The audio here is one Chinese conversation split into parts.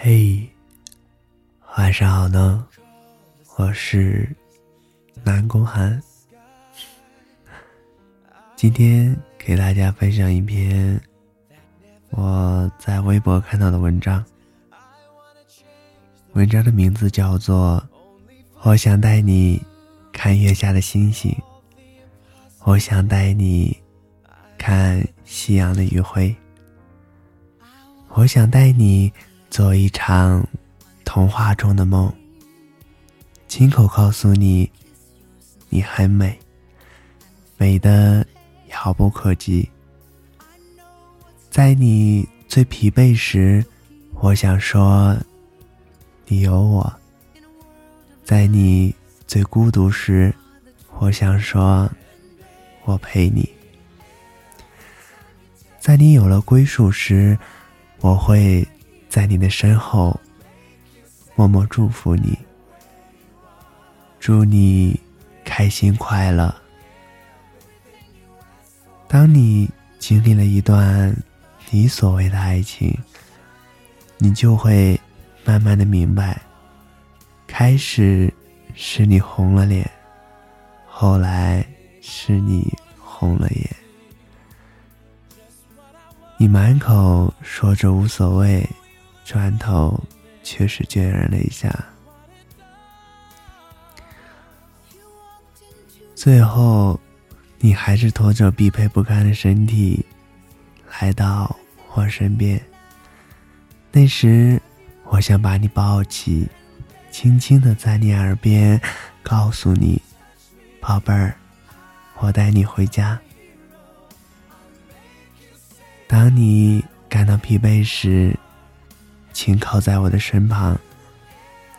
嘿，晚上好呢，我是南宫寒。今天给大家分享一篇我在微博看到的文章，文章的名字叫做《我想带你看月下的星星》，我想带你看夕阳的余晖，我想带你。做一场童话中的梦，亲口告诉你，你很美，美的遥不可及。在你最疲惫时，我想说，你有我；在你最孤独时，我想说，我陪你；在你有了归属时，我会。在你的身后，默默祝福你，祝你开心快乐。当你经历了一段你所谓的爱情，你就会慢慢的明白，开始是你红了脸，后来是你红了眼，你满口说着无所谓。转头，却是潸然泪下。最后，你还是拖着疲惫不堪的身体，来到我身边。那时，我想把你抱起，轻轻的在你耳边告诉你：“宝贝儿，我带你回家。”当你感到疲惫时，请靠在我的身旁，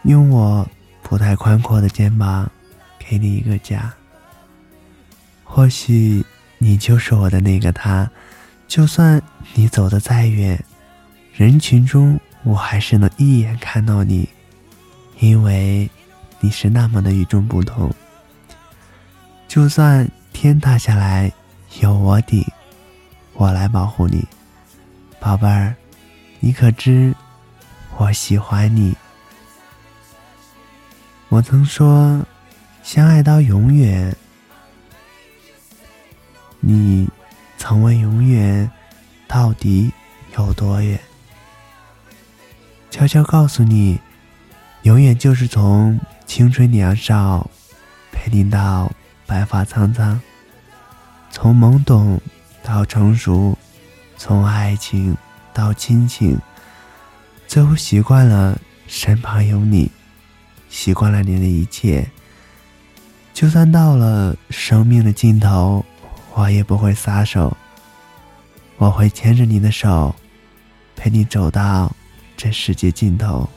用我不太宽阔的肩膀，给你一个家。或许你就是我的那个他，就算你走得再远，人群中我还是能一眼看到你，因为你是那么的与众不同。就算天塌下来，有我顶，我来保护你，宝贝儿，你可知？我喜欢你。我曾说，相爱到永远。你曾问永远到底有多远？悄悄告诉你，永远就是从青春年少陪你到白发苍苍，从懵懂到成熟，从爱情到亲情。最后习惯了身旁有你，习惯了你的一切。就算到了生命的尽头，我也不会撒手。我会牵着你的手，陪你走到这世界尽头。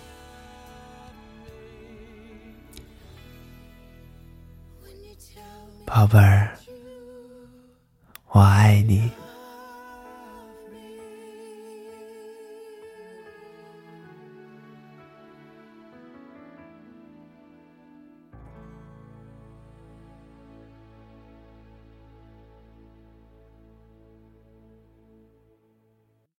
宝贝儿，我爱你。